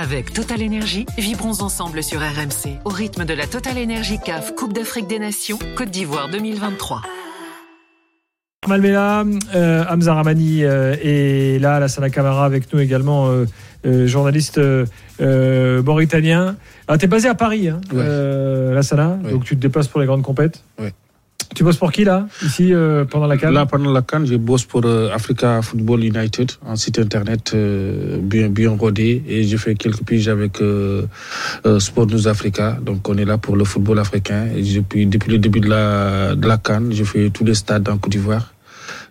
Avec Total Énergie, vibrons ensemble sur RMC au rythme de la Total Énergie CAF Coupe d'Afrique des Nations Côte d'Ivoire 2023. Malmela, euh, Hamza Ramani euh, est là, Lassana Camara avec nous également, euh, euh, journaliste euh, mauritanien. Ah, t'es basé à Paris, hein, Ouais. euh, Lassana, Ouais. donc tu te déplaces pour les grandes compètes? Ouais. Tu bosses pour qui là, ici, euh, pendant la CAN Là, pendant la CAN, je bosse pour euh, Africa Football United, un site internet euh, bien, bien rodé. Et je fais quelques piges avec Sport News Africa. Donc, on est là pour le football africain. Et depuis, depuis le début de la, de la CAN, je fais tous les stades en Côte d'Ivoire.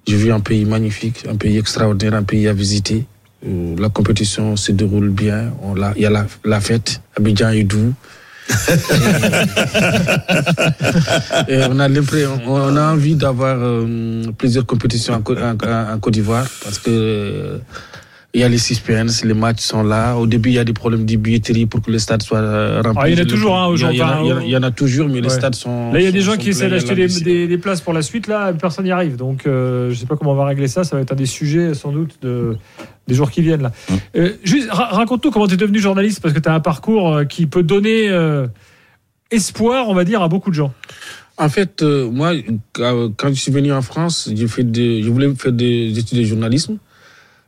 J'ai vu un pays magnifique, un pays extraordinaire, un pays à visiter. La compétition se déroule bien. Il y a la, fête. Abidjan est doux. On a envie d'avoir euh, plusieurs compétitions en, Côte- en- Côte d'Ivoire parce que il y a les suspense, les matchs sont là. Au début, il y a des problèmes de billetterie pour que le stade soit euh, rempli. Ah, il y en a toujours, hein, il y a- il y en a- aujourd'hui, il y en a- Il y en a toujours, mais les stades sont. Là, il y a des gens qui essaient d'acheter des, langue des- des places pour la suite. Là, personne n'y arrive. Donc, euh, je ne sais pas comment on va régler ça. Ça va être un des sujets, sans doute, de, des jours qui viennent. Là. Euh, juste, ra- raconte-nous comment tu es devenu journaliste, parce que tu as un parcours euh, qui peut donner euh, espoir, on va dire, à beaucoup de gens. En fait, euh, moi, quand je suis venu en France, j'ai fait de, je voulais faire des études de journalisme,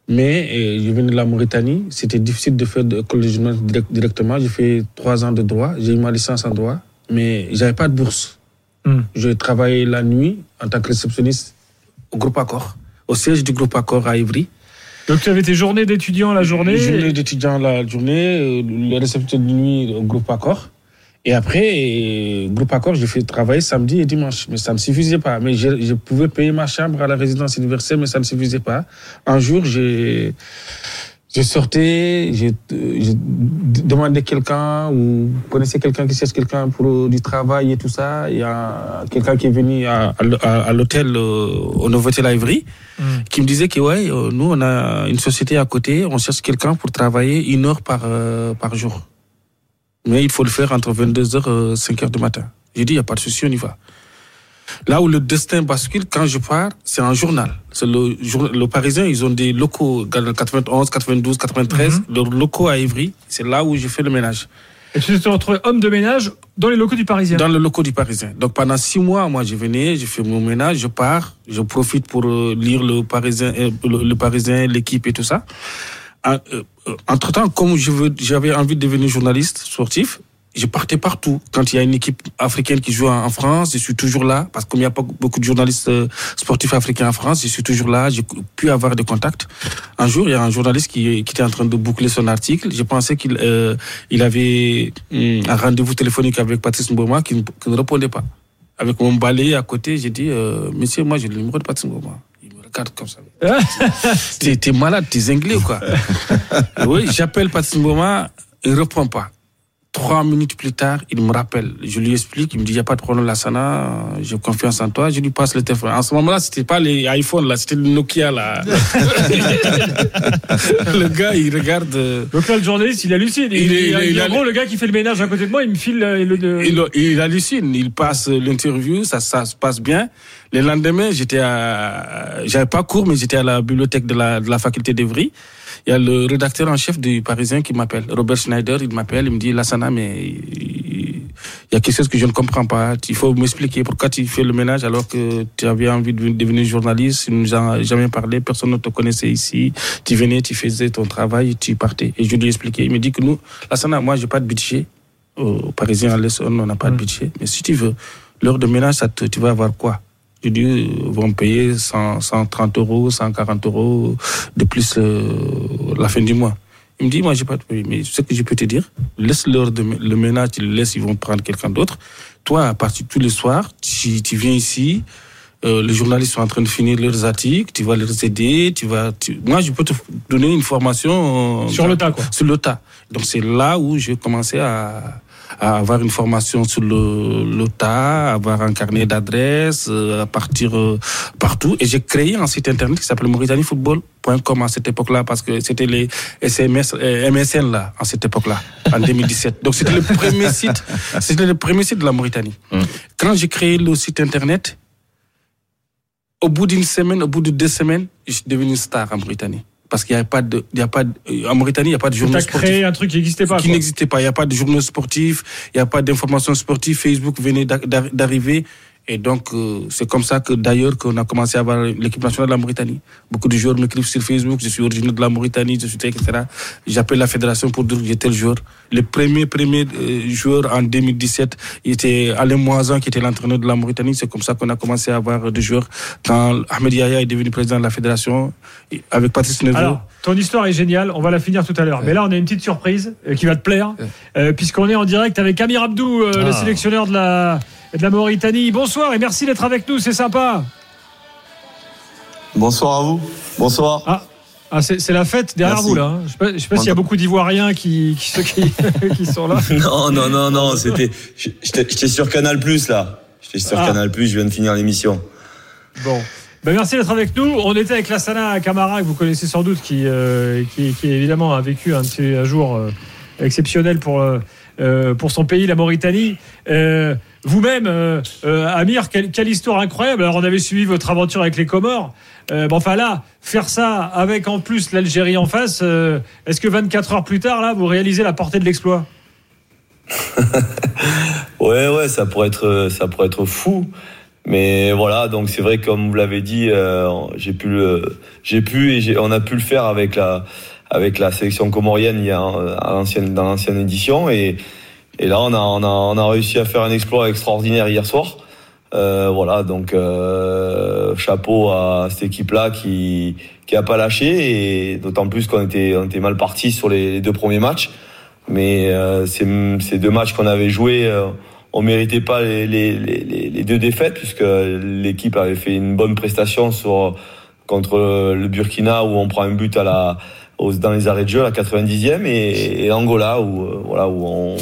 mais euh, je venais de la Mauritanie. C'était difficile de faire de direct- directement. J'ai fait trois ans de droit. J'ai eu ma licence en droit, mais j'avais pas de bourse. Hmm. J'ai travaillé la nuit en tant que réceptionniste au groupe Accor, au siège du groupe Accor à Ivry. Donc, tu avais tes journées d'étudiants la journée. Journée d'étudiant la journée, euh, le réception de nuit au groupe Accor. Et après, euh, groupe Accor, j'ai fait travailler samedi et dimanche. Mais ça ne suffisait pas. Mais je, je pouvais payer ma chambre à la résidence universelle, mais ça ne suffisait pas. Un jour, j'ai. Je sortais, j'ai euh, j'ai demandé quelqu'un ou connaissez quelqu'un qui cherche quelqu'un pour du travail et tout ça. Il y a quelqu'un qui est venu à, à, à- l'hôtel euh, au Novotel à Ivry Hmm. qui me disait que ouais, nous on a une société à côté, on cherche quelqu'un pour travailler une heure par euh, par jour. Mais il faut le faire entre 22h et 5h du matin. J'ai dit, il n'y a pas de souci, on y va. Là où le destin bascule, quand je pars, c'est un journal. C'est le, le Parisien, ils ont des locaux, 91, 92, 93, leurs locaux à Ivry. C'est là où je fais le ménage. Et tu te retrouves homme de ménage dans les locaux du Parisien. Dans le locaux du Parisien. Donc pendant six mois, moi, je venais, je fais mon ménage, je pars, je profite pour euh, lire le Parisien, euh, le, le Parisien, l'équipe et tout ça. Entre temps, comme j'avais envie de devenir journaliste sportif, je partais partout. Quand il y a une équipe africaine qui joue en France, je suis toujours là, parce qu'il n'y a pas beaucoup de journalistes euh, sportifs africains en France, je suis toujours là, j'ai pu avoir des contacts. Un jour, il y a un journaliste qui, était en train de boucler son article. Je pensais qu'il euh, il avait hum, un rendez-vous téléphonique avec Patrice Mboma qui ne répondait pas. Avec mon balai à côté, j'ai dit, euh, monsieur, moi j'ai le numéro de Patrice Mboma. Regarde comme ça. T'es malade, t'es zinglé ou quoi Oui, j'appelle Patrice Mboma, il ne répond pas. Trois minutes plus tard, il me rappelle. Je lui explique, il me dit, il n'y a pas de problème, Lassana, j'ai confiance en toi. Je lui passe le téléphone. En ce moment-là, c'était pas les iPhones, là, c'était le Nokia, là. le gars, il regarde. euh, Donc là, le journaliste, il hallucine. Il, Il est- il, il est- en gros, le gars qui fait le ménage à côté de moi, il me file euh, le. le- Il, il hallucine, il passe l'interview, ça, ça se passe bien. Le lendemain, j'étais à, j'avais pas cours, mais j'étais à la bibliothèque de la, de la faculté d'Evry. Il y a le rédacteur en chef du Parisien qui m'appelle, Robert Schneider, il m'appelle, il me dit, Lassana, mais il y a quelque chose que je ne comprends pas. Il faut m'expliquer pourquoi tu fais le ménage alors que tu avais envie de devenir journaliste, tu nous as jamais parlé, personne ne te connaissait ici. Tu venais, tu faisais ton travail, tu partais. Et je lui ai expliqué. Il me dit que nous, Lassana, moi, j'ai pas de budget aux Parisiens à l'Est, on n'a pas de budget. Mais si tu veux, l'heure de ménage, ça te- tu vas avoir quoi? Vont me payer 100, 130 euros, 140 euros de plus euh, la fin du mois. Il me dit, moi, j'ai pas de payer. Mais ce que je peux te dire, laisse l'heure de le ménage, tu le laisses, ils vont prendre quelqu'un d'autre. Toi, à partir tous les soirs, tu, tu viens ici, euh, les journalistes sont en train de finir leurs articles, tu vas les aider, tu vas, tu- moi, je peux te donner une formation euh, Sur le tas, quoi. sur le tas. Donc c'est là où j'ai commencé à, à avoir une formation sur le, le tas, avoir un carnet d'adresses, euh, à partir euh, partout. Et j'ai créé un site internet qui s'appelle MauritaniFootball.com à cette époque-là parce que c'était les SMS, euh, MSN là, à cette époque-là, en 2017. Donc c'était le premier site, c'était le premier site de la Mauritanie. Quand j'ai créé le site internet, au bout d'une semaine, au bout de deux semaines, je suis devenu une star en Mauritanie. Parce qu'il n'y a pas de, il y a pas de, en Mauritanie, il n'y a pas de journaux sportifs. créé un truc qui n'existait pas. qui n'existait pas. Il n'y a pas de journaux sportifs, il n'y a pas d'informations sportives. Facebook venait d'a- d'ar- d'arriver. Et donc, euh, c'est comme ça que d'ailleurs qu'on a commencé à avoir l'équipe nationale de la Mauritanie. Beaucoup de joueurs m'écrivent sur Facebook, je suis originaire de la Mauritanie, je suis etc. J'appelle la fédération pour dire que j'étais le joueur. Le premier, premier euh, joueur en 2017, il était Alain Moisan qui était l'entraîneur de la Mauritanie. C'est comme ça qu'on a commencé à avoir des joueurs. Quand Ahmed Yahya est devenu président de la fédération, avec Patrice Neveu. Alors, ton histoire est géniale, on va la finir tout à l'heure. Mais là, on a une petite surprise euh, qui va te plaire, euh, puisqu'on est en direct avec Amir Abdou, le Ah. sélectionneur de la, de la Mauritanie. Bonsoir et merci d'être avec nous, c'est sympa. Bonsoir à vous. Bonsoir. Ah, ah, c'est la fête derrière Merci. vous, là. hein. Je je sais pas s'il y a beaucoup d'Ivoiriens qui, qui, sont- qui, qui sont là. Non, non, non, non, c'était. J'étais sur Canal Plus là. J'étais sur Ah. Canal Plus, je viens de finir l'émission. Bon. Ben, merci d'être avec nous. On était avec Lassana Camara, que vous connaissez sans doute, qui, euh, qui, qui évidemment a vécu un, jour euh, exceptionnel pour, euh, pour son pays, la Mauritanie. Vous-même, euh, euh, Amir, quelle, histoire incroyable. Alors, on avait suivi votre aventure avec les Comores. Euh, bon, enfin là, faire ça avec en plus l'Algérie en face, est-ce que 24 heures plus tard, là, vous réalisez la portée de l'exploit? Ouais, ouais, ça pourrait être, ça pourrait être fou. Mais voilà, donc c'est vrai, comme vous l'avez dit, j'ai pu pu et on a pu le faire avec la, avec la sélection comorienne il à dans l'ancienne édition et, et là on a, on a, on a réussi à faire un exploit extraordinaire hier soir. Euh, voilà, donc euh, chapeau à cette équipe-là qui, qui a pas lâché et d'autant plus qu'on était, on était mal parti sur les, deux premiers matchs. Mais euh, ces, ces deux matchs qu'on avait joués, euh, on méritait pas les, les, les deux défaites puisque l'équipe avait fait une bonne prestation sur contre le Burkina où on prend un but à la dans les arrêts de jeu à la 90e et, Angola où euh,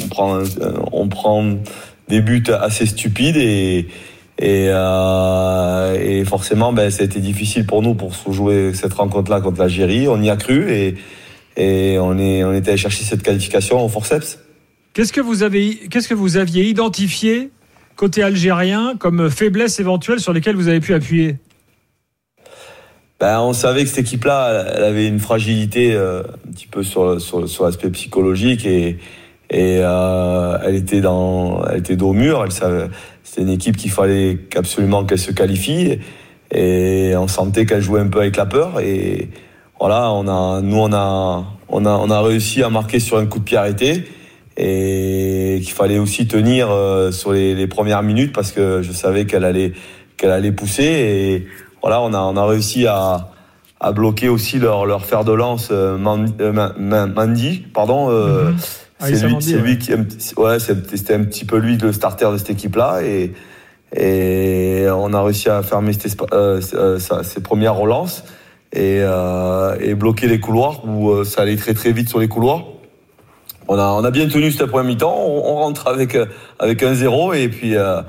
on prend des buts assez stupides euh, et forcément ben ça a été difficile pour nous pour jouer cette rencontre là contre l'Algérie. On y a cru et on est était allé chercher cette qualification au forceps. Qu'est-ce que vous avez, qu'est-ce que vous aviez identifié côté algérien comme faiblesse éventuelle sur lesquelles vous avez pu appuyer? Ben, on savait que cette équipe-là, elle avait une fragilité euh, un petit peu sur, sur, sur l'aspect psychologique et, et euh, elle était dans, elle était dos au mur. Elle c'était une équipe qu'il fallait absolument qu'elle se qualifie. Et on sentait qu'elle jouait un peu avec la peur. Et voilà, on a, nous on a, on a, on a réussi à marquer sur un coup de pied arrêté. Et qu'il fallait aussi tenir euh, sur les, les premières minutes parce que je savais qu'elle allait, qu'elle allait pousser. Et voilà, on a, on a réussi à, à bloquer aussi leur, leur fer de lance euh, Man- euh, Mandy, pardon. euh, Mhm. C'est Aïssa lui, Mandy, c'est ouais. lui qui, ouais, c'était un petit peu lui le starter de cette équipe-là et, et on a réussi à fermer cette euh, ses premières relances et, euh, et bloquer les couloirs où ça allait très très vite sur les couloirs. On a, on a bien tenu cette première mi-temps. On, on rentre avec avec un zéro et puis euh,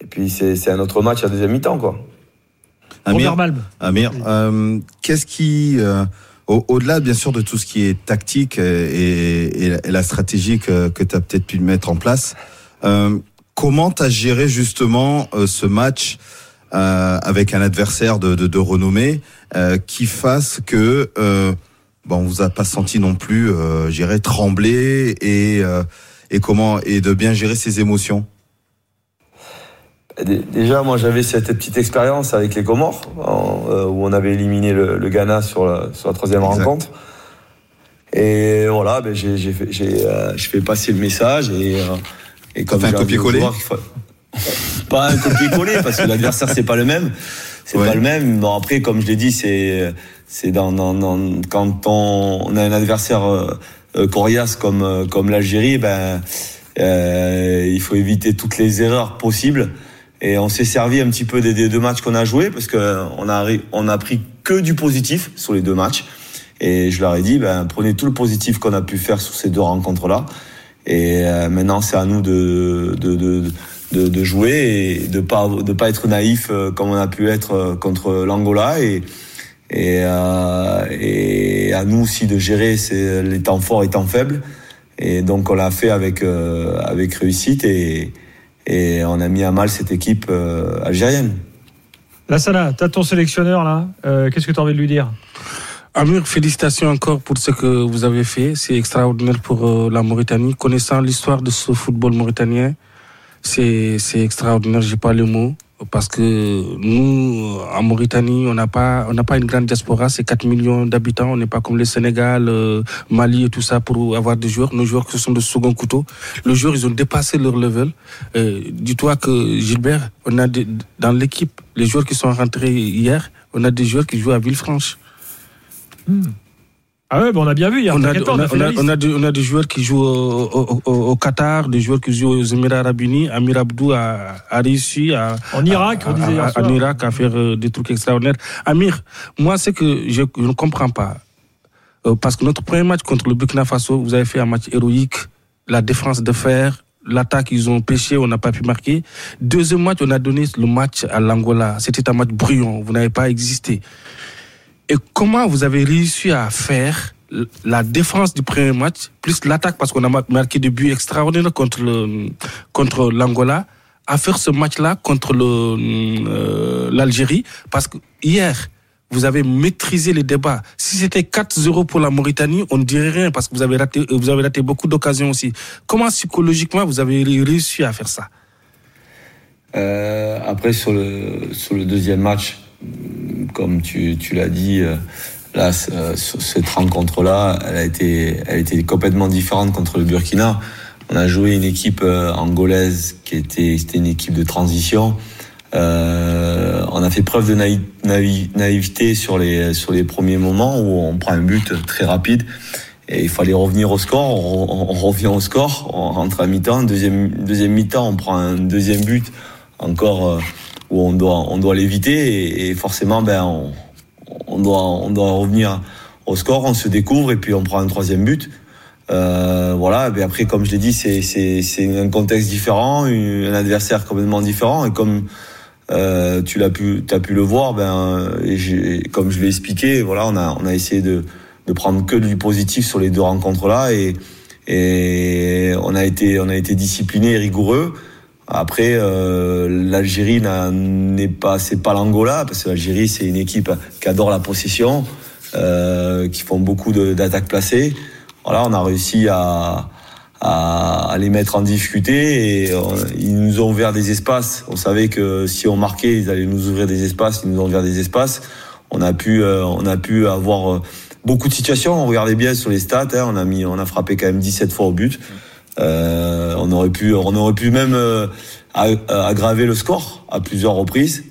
et puis c'est c'est un autre match à deuxième mi-temps quoi. Amir. Amir euh, qu'est-ce qui, euh, au- au-delà bien sûr de tout ce qui est tactique et, et la- et la stratégie que, que tu as peut-être pu mettre en place, euh, comment tu as géré justement euh, ce match euh, avec un adversaire de, de, de renommée euh, qui fasse que euh, bon, on vous a pas senti non plus, euh, gérer trembler et euh, et comment et de bien gérer ses émotions? Dé- Déjà, moi, j'avais cette petite expérience avec les Comores, en- euh, où on avait éliminé le, le Ghana sur la, sur la troisième Exact. rencontre. Et voilà, ben, j'ai j'ai fait, j'ai, euh, je fais passer le message et, euh, et comme fait un copier-coller faut- Pas un copier-coller parce que l'adversaire c'est pas le même, c'est Ouais. pas le même. Bon après, comme je l'ai dit, c'est c'est dans, dans, dans- quand on, on a un adversaire euh, coriace comme comme l'Algérie, ben il faut éviter toutes les erreurs possibles. Et on s'est servi un petit peu des, deux matchs qu'on a joués parce que on a on a pris que du positif sur les deux matchs. Et je leur ai dit, ben prenez tout le positif qu'on a pu faire sur ces deux rencontres là. Et euh, maintenant c'est à nous de de, de de de jouer et de pas de pas être naïf euh, comme on a pu être euh, contre l'Angola et et, euh, et à nous aussi de gérer ces, les temps forts et temps faibles. Et donc on l'a fait avec euh, avec réussite et et on a mis à mal cette équipe euh, algérienne. Lassana, t'as ton sélectionneur là. Euh, Qu'est-ce que tu as envie de lui dire? Amir, félicitations encore pour ce que vous avez fait. C'est extraordinaire pour euh, la Mauritanie. Connaissant l'histoire de ce football mauritanien, c'est extraordinaire, j'ai pas le mot parce que nous, en Mauritanie, on n'a pas, on n'a pas une grande diaspora, c'est 4 millions d'habitants, on n'est pas comme le Sénégal, euh, Mali et tout ça pour avoir des joueurs. Nos joueurs qui sont de second couteau, les joueurs, ils ont dépassé leur level. Euh, Dis-toi que Gilbert, on a dans l'équipe, les joueurs qui sont rentrés hier, on a des joueurs qui jouent à Villefranche. Hmm. Ah ouais, on a bien vu hier. On a, on, a, on, a, on, a des, joueurs qui jouent au, au, au, Qatar, des joueurs qui jouent aux Émirats Arabes Unis. Amir Abdou a, réussi à, en Irak, on disait hier en Irak à faire euh, des trucs extraordinaires. Amir, moi, c'est que je, je, ne comprends pas. Euh, parce que notre premier match contre le Burkina Faso, vous avez fait un match héroïque, la défense de fer, l'attaque, ils ont pêché, on n'a pas pu marquer. Deuxième match, on a donné le match à l'Angola. C'était un match brillant, vous n'avez pas existé. Et comment vous avez réussi à faire la défense du premier match, plus l'attaque, parce qu'on a marqué des buts extraordinaires contre contre l'Angola, à faire ce match-là contre euh, l'Algérie, parce que hier, vous avez maîtrisé les débats. Si c'était 4-0 pour la Mauritanie, on ne dirait rien parce que vous avez raté, vous avez raté beaucoup d'occasions aussi. Comment psychologiquement vous avez réussi à faire ça? Euh, Après, sur le, sur le deuxième match, comme tu, l'as dit, euh, là, cette rencontre-là, elle a été, elle été complètement différente contre le Burkina. On a joué une équipe euh, angolaise qui était, c'était une équipe de transition. Euh, on a fait preuve de naïveté sur les, sur les premiers moments où on prend un but très rapide et il fallait revenir au score. On, on revient au score, on rentre à mi-temps. Deuxième, deuxième mi-temps, on prend un deuxième but encore où on doit, on doit l'éviter et, forcément, ben, on, doit, on doit revenir au score, on se découvre et puis on prend un troisième but. Euh, voilà, et après, comme je l'ai dit, c'est, un contexte différent, un adversaire complètement différent et comme euh, tu l'as pu, as pu le voir, ben, comme je l'ai expliqué, voilà, on a, on a essayé de, de prendre que du positif sur les deux rencontres là et, et on a été, on a été discipliné et rigoureux. Après, euh, l'Algérie n'est pas, c'est pas l'Angola parce que l'Algérie c'est une équipe qui adore la possession, euh, qui font beaucoup d'attaques placées. Voilà, on a réussi à, à, à, les mettre en difficulté et ils nous ont ouvert des espaces. On savait que si on marquait, ils allaient nous ouvrir des espaces. Ils nous ont ouvert des espaces. On a pu, euh, on a pu avoir beaucoup de situations. On regardait bien sur les stats. Hein, on a mis, on a frappé quand même 17 fois au but. Euh, on aurait pu, on aurait pu même euh, aggraver le score à plusieurs reprises.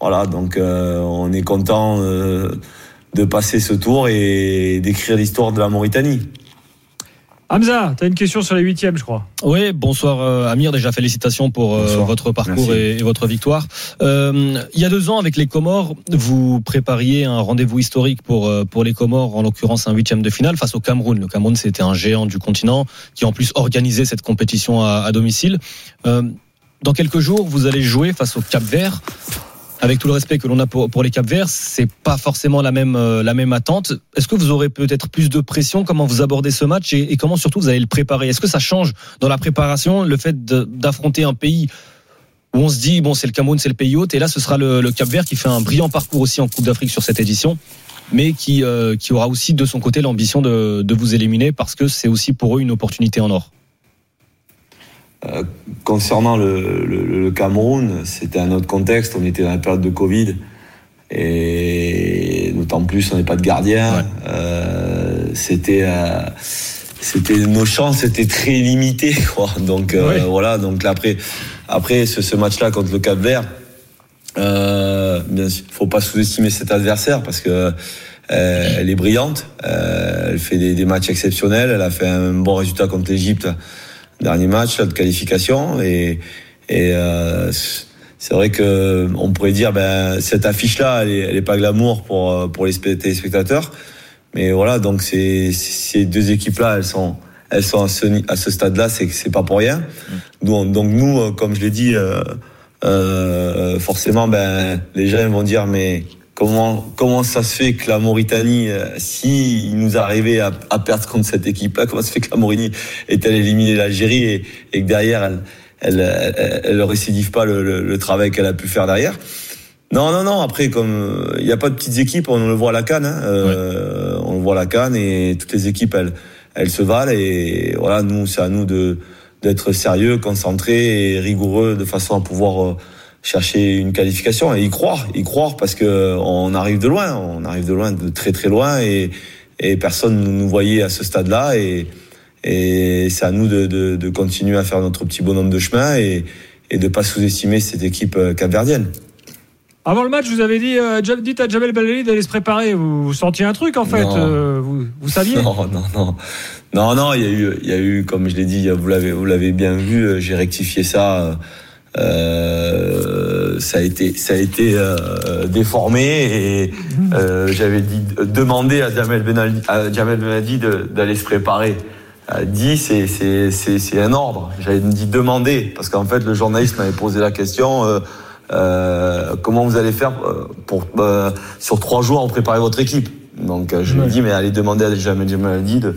Voilà, donc euh, on est content de passer ce tour et d'écrire l'histoire de la Mauritanie. Hamza, tu as une question sur les huitièmes, je crois. Oui, bonsoir euh, Amir. Déjà félicitations pour euh, votre parcours et, votre victoire. Euh, il y a deux ans, avec les Comores, vous prépariez un rendez-vous historique pour pour les Comores, en l'occurrence un huitième de finale face au Cameroun. Le Cameroun, c'était un géant du continent qui en plus organisait cette compétition à, à domicile. dans quelques jours, vous allez jouer face au Cap Vert avec tout le respect que l'on a pour, les Cap Verts, c'est pas forcément la même, euh, la même attente. Est-ce que vous aurez peut-être plus de pression? Comment vous abordez ce match? Et, comment surtout vous allez le préparer? Est-ce que ça change dans la préparation le fait d'affronter un pays où on se dit bon c'est le Cameroun, c'est le pays hôte et là ce sera le, Cap Vert qui fait un brillant parcours aussi en Coupe d'Afrique sur cette édition mais qui, euh, qui aura aussi de son côté l'ambition de, de vous éliminer parce que c'est aussi pour eux une opportunité en or? Euh, concernant le, le, le Cameroun, c'était un autre contexte. On était dans la période de Covid. Et d'autant plus, on n'est pas de gardien. Euh, c'était, euh, c'était nos chances étaient très limitées, quoi. Donc euh, voilà. Donc là, après, après ce, ce match-là contre le Cap Vert, euh, bien faut pas sous-estimer cet adversaire parce que elle est brillante. elle fait des, des, matchs exceptionnels. Elle a fait un bon résultat contre l'Égypte dernier match de qualification et, et euh, c'est vrai que on pourrait dire ben cette affiche là elle est, elle est pas glamour pour pour les téléspectateurs. Mais voilà donc c'est ces deux équipes là elles sont elles sont à ce, à ce stade là c'est c'est pas pour rien. Donc, donc nous comme je l'ai dit euh, euh, forcément ben les gens vont dire mais Comment, comment ça se fait que la Mauritanie, euh, si il nous arrivait à, à perdre contre cette équipe-là, comment ça se fait que la Mauritanie est-elle éliminer l'Algérie et, et, que derrière elle, elle, elle, elle récidive pas le, le, le travail qu'elle a pu faire derrière? Non, non, non. Après, comme il n'y a pas de petites équipes, on le voit à la canne. Hein, euh, On le voit à la canne et toutes les équipes, elles, elles se valent. Et voilà, nous, c'est à nous de d'être sérieux, concentrés et rigoureux de façon à pouvoir euh, chercher une qualification et y croire, y croire parce que on arrive de loin, on arrive de loin, de très très loin et, et personne ne nous voyait à ce stade-là et, et c'est à nous de, de, de, continuer à faire notre petit bonhomme de chemin et, et de pas sous-estimer cette équipe euh, capverdienne. Avant le match, vous avez dit, euh, dites à Jamel Belali d'aller se préparer. Vous, vous, sentiez un truc en fait euh, vous, vous, saviez? Non, non, non. Non, non, il y a eu, il y a eu, comme je l'ai dit, vous l'avez, vous l'avez bien vu, euh, j'ai rectifié ça. Euh, ça a été, ça a été euh, déformé et euh, j'avais dit demander à Jamel Benali, à Jamel Benadi d'aller se préparer. Dit, c'est, c'est, c'est, c'est un ordre. J'avais dit demander parce qu'en fait le journaliste m'avait posé la question. Euh, comment vous allez faire pour euh, sur trois jours préparer votre équipe Donc je lui ai dit mais allez demander à Jamel Benadi de,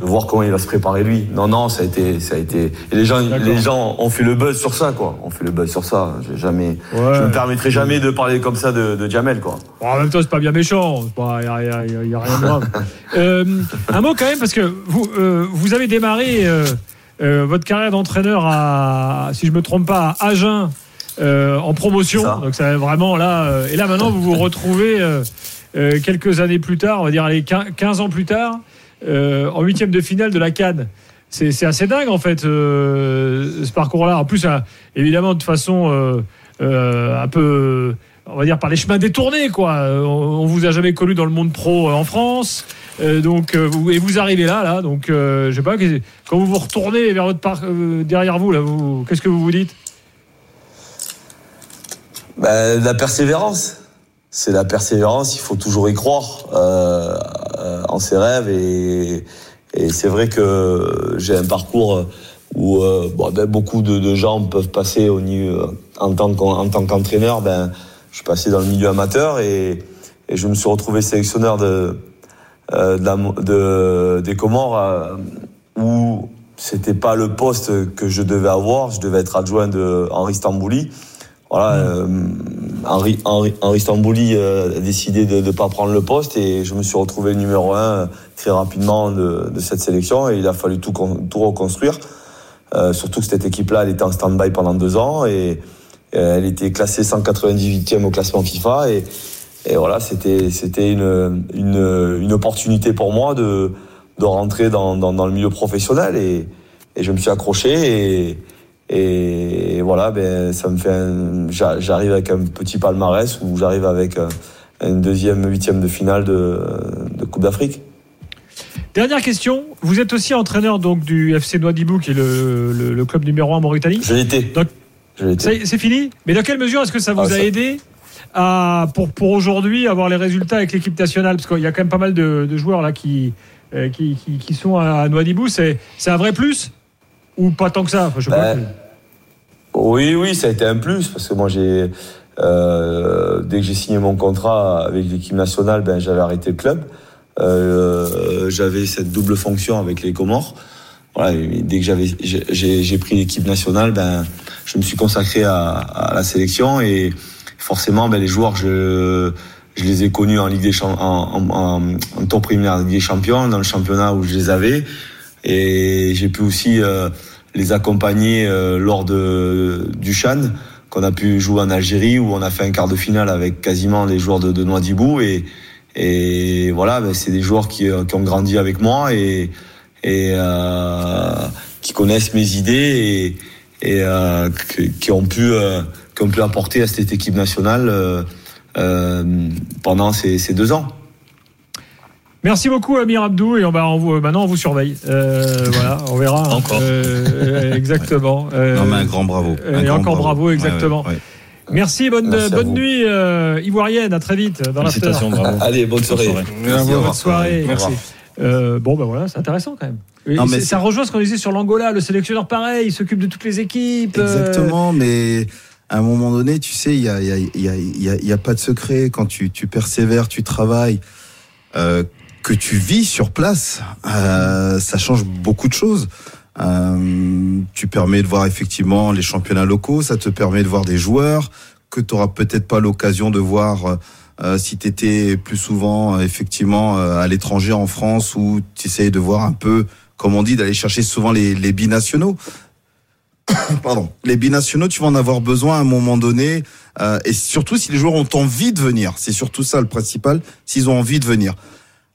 de voir comment il va se préparer lui. Non, non, ça a été, ça a été. Et les gens, les gens ont fait le buzz sur ça, quoi. On fait le buzz sur ça. J'ai jamais, ouais. je me permettrai jamais de parler comme ça de, de Jamel, quoi. Bon, en même temps, c'est pas bien méchant. Il y, a, rien de grave. euh, un mot quand même, parce que vous, euh, vous avez démarré euh, euh, votre carrière d'entraîneur à, si je me trompe pas, à Agen. en promotion, donc ça vraiment là, et là maintenant vous vous retrouvez quelques années plus tard, on va dire allez, 15 ans plus tard, euh, en huitième de finale de la Cannes. C'est assez dingue en fait euh, ce parcours-là. En plus, évidemment de façon euh, un peu, on va dire par les chemins détournés quoi. On, on vous a jamais connu dans le monde pro en France. donc et vous arrivez là là donc je sais pas quand vous vous retournez vers votre derrière vous là vous qu'est-ce que vous vous dites? Ben, la persévérance c'est la persévérance, il faut toujours y croire euh, en ses rêves et, et c'est vrai que j'ai un parcours où euh, ben, beaucoup de, gens peuvent passer au niveau en tant en tant qu'entraîneur. Ben, je suis passé dans le milieu amateur et, et je me suis retrouvé sélectionneur de, euh, de, des Comores euh, où c'était pas le poste que je devais avoir. Je devais être adjoint de Henri Stambouli. Voilà. Euh, Henri, Henri, Henri Stambouli euh, a décidé de ne pas prendre le poste et je me suis retrouvé numéro un euh, très rapidement de, de cette sélection et il a fallu tout, tout reconstruire. Euh, surtout que cette équipe-là, elle était en stand-by pendant deux ans et, et elle était classée 198e au classement FIFA et, et voilà, c'était c'était une, une, une opportunité pour moi de, de rentrer dans, dans, dans le milieu professionnel et, et je me suis accroché et et voilà, ben, ça me fait j'arrive avec un petit palmarès où j'arrive avec une deuxième huitième de finale de, de Coupe d'Afrique. Dernière question. Vous êtes aussi entraîneur donc du FC Nouadhibou, qui est le, le, le club numéro 1 en Mauritanie. Je l'étais. C'est fini. Mais dans quelle mesure est-ce que ça vous ah, a aidé à, pour, pour aujourd'hui avoir les résultats avec l'équipe nationale? Parce qu'il y a quand même pas mal de, de joueurs là qui, euh, qui, qui, qui, sont à Nouadhibou. C'est un vrai plus ou pas tant que ça? Enfin, je ben. Oui, oui, ça a été un plus parce que moi j'ai euh, dès que j'ai signé mon contrat avec l'équipe nationale, ben j'avais arrêté le club. Euh, j'avais cette double fonction avec les Comores. Voilà, dès que j'avais j'ai pris l'équipe nationale, ben je me suis consacré à, à la sélection et forcément ben les joueurs je je les ai connus en Ligue des en, en, en, en tour préliminaire Ligue des Champions dans le championnat où je les avais et j'ai pu aussi euh, les accompagner euh, lors de, du Chan qu'on a pu jouer en Algérie où on a fait un quart de finale avec quasiment les joueurs de, de Noidibou et, et voilà ben c'est des joueurs qui, qui, ont grandi avec moi et, et euh, qui connaissent mes idées et, euh, qui, qui, ont pu euh, qui ont pu apporter à cette équipe nationale euh, pendant ces, ces deux ans. Merci beaucoup Amir Abdou et on va on vous, maintenant on vous surveille. Euh, voilà, on verra. Encore. Euh, exactement. Euh, non mais un grand bravo. Un et grand encore bravo, bravo exactement. Ouais, ouais, Merci, bonne, Merci bonne nuit euh, ivoirienne, à très vite dans l'after. Allez, bonne soirée. Bonne soirée. Merci. Bonne soirée. Merci. Euh, bon ben voilà, c'est intéressant quand même. Non, mais ça rejoint ce qu'on disait sur l'Angola, le sélectionneur pareil, il s'occupe de toutes les équipes. Exactement, mais à un moment donné, tu sais, il y a, y, a, y, a, y, a, y a pas de secret quand tu, tu persévères, tu travailles. Euh, que tu vis sur place, euh, ça change beaucoup de choses. Euh, tu permets de voir effectivement les championnats locaux, ça te permet de voir des joueurs que tu auras peut-être pas l'occasion de voir si tu étais plus souvent effectivement à l'étranger en France ou tu essayes de voir un peu comme on dit d'aller chercher souvent les, les binationaux pardon, les binationaux, tu vas en avoir besoin à un moment donné, euh, et surtout si les joueurs ont envie de venir. C'est surtout ça le principal, s'ils ont envie de venir.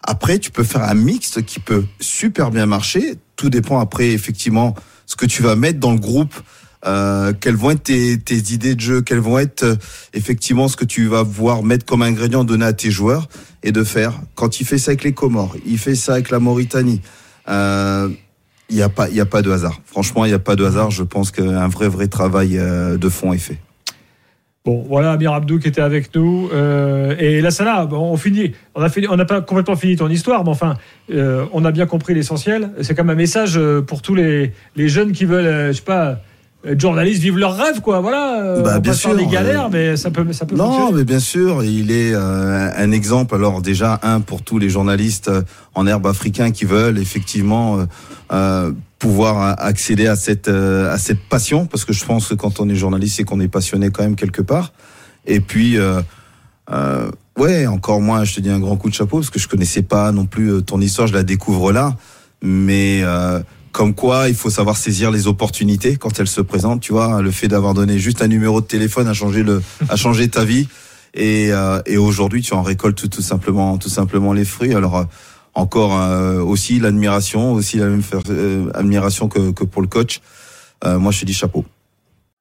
Après, tu peux faire un mixte qui peut super bien marcher. Tout dépend après, effectivement, ce que tu vas mettre dans le groupe. Euh, quelles vont être tes, tes, idées de jeu, quelles vont être euh, effectivement ce que tu vas voir mettre comme ingrédient donné à tes joueurs et de faire? Quand il fait ça avec les Comores, il fait ça avec la Mauritanie. Euh, il n'y a pas, il a pas de hasard. Franchement, il n'y a pas de hasard. Je pense qu'un vrai, vrai travail euh, de fond est fait. Bon, voilà Amir Abdou qui était avec nous. Euh, et là, ça là, on finit. On a fini, on n'a pas complètement fini ton histoire, mais enfin, euh, on a bien compris l'essentiel. C'est comme un message pour tous les, les jeunes qui veulent, je sais pas, être journalistes, vivre leur rêve, quoi. Voilà. Bah, bien sûr. des galères, mais ça peut, ça peut. Non, mais bien sûr, il est un exemple. Alors déjà, un pour tous les journalistes en herbe africain qui veulent effectivement euh, pouvoir accéder à cette euh, à cette passion parce que je pense que quand on est journaliste c'est qu'on est passionné quand même quelque part. Et puis euh, euh, ouais encore moins je te dis un grand coup de chapeau parce que je connaissais pas non plus ton histoire je la découvre là. Mais comme quoi il faut savoir saisir les opportunités quand elles se présentent tu vois. Le fait d'avoir donné juste un numéro de téléphone a changé le a changé ta vie. Et, et aujourd'hui tu en récoltes tout, tout simplement tout simplement les fruits. Alors encore euh, aussi l'admiration, aussi la même euh, admiration que, que, pour le coach. Euh, moi, je te dis chapeau.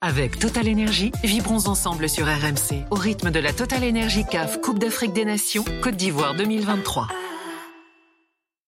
Avec Total Energy, vibrons ensemble sur RMC au rythme de la Total Energy CAF Coupe d'Afrique des Nations Côte d'Ivoire 2023.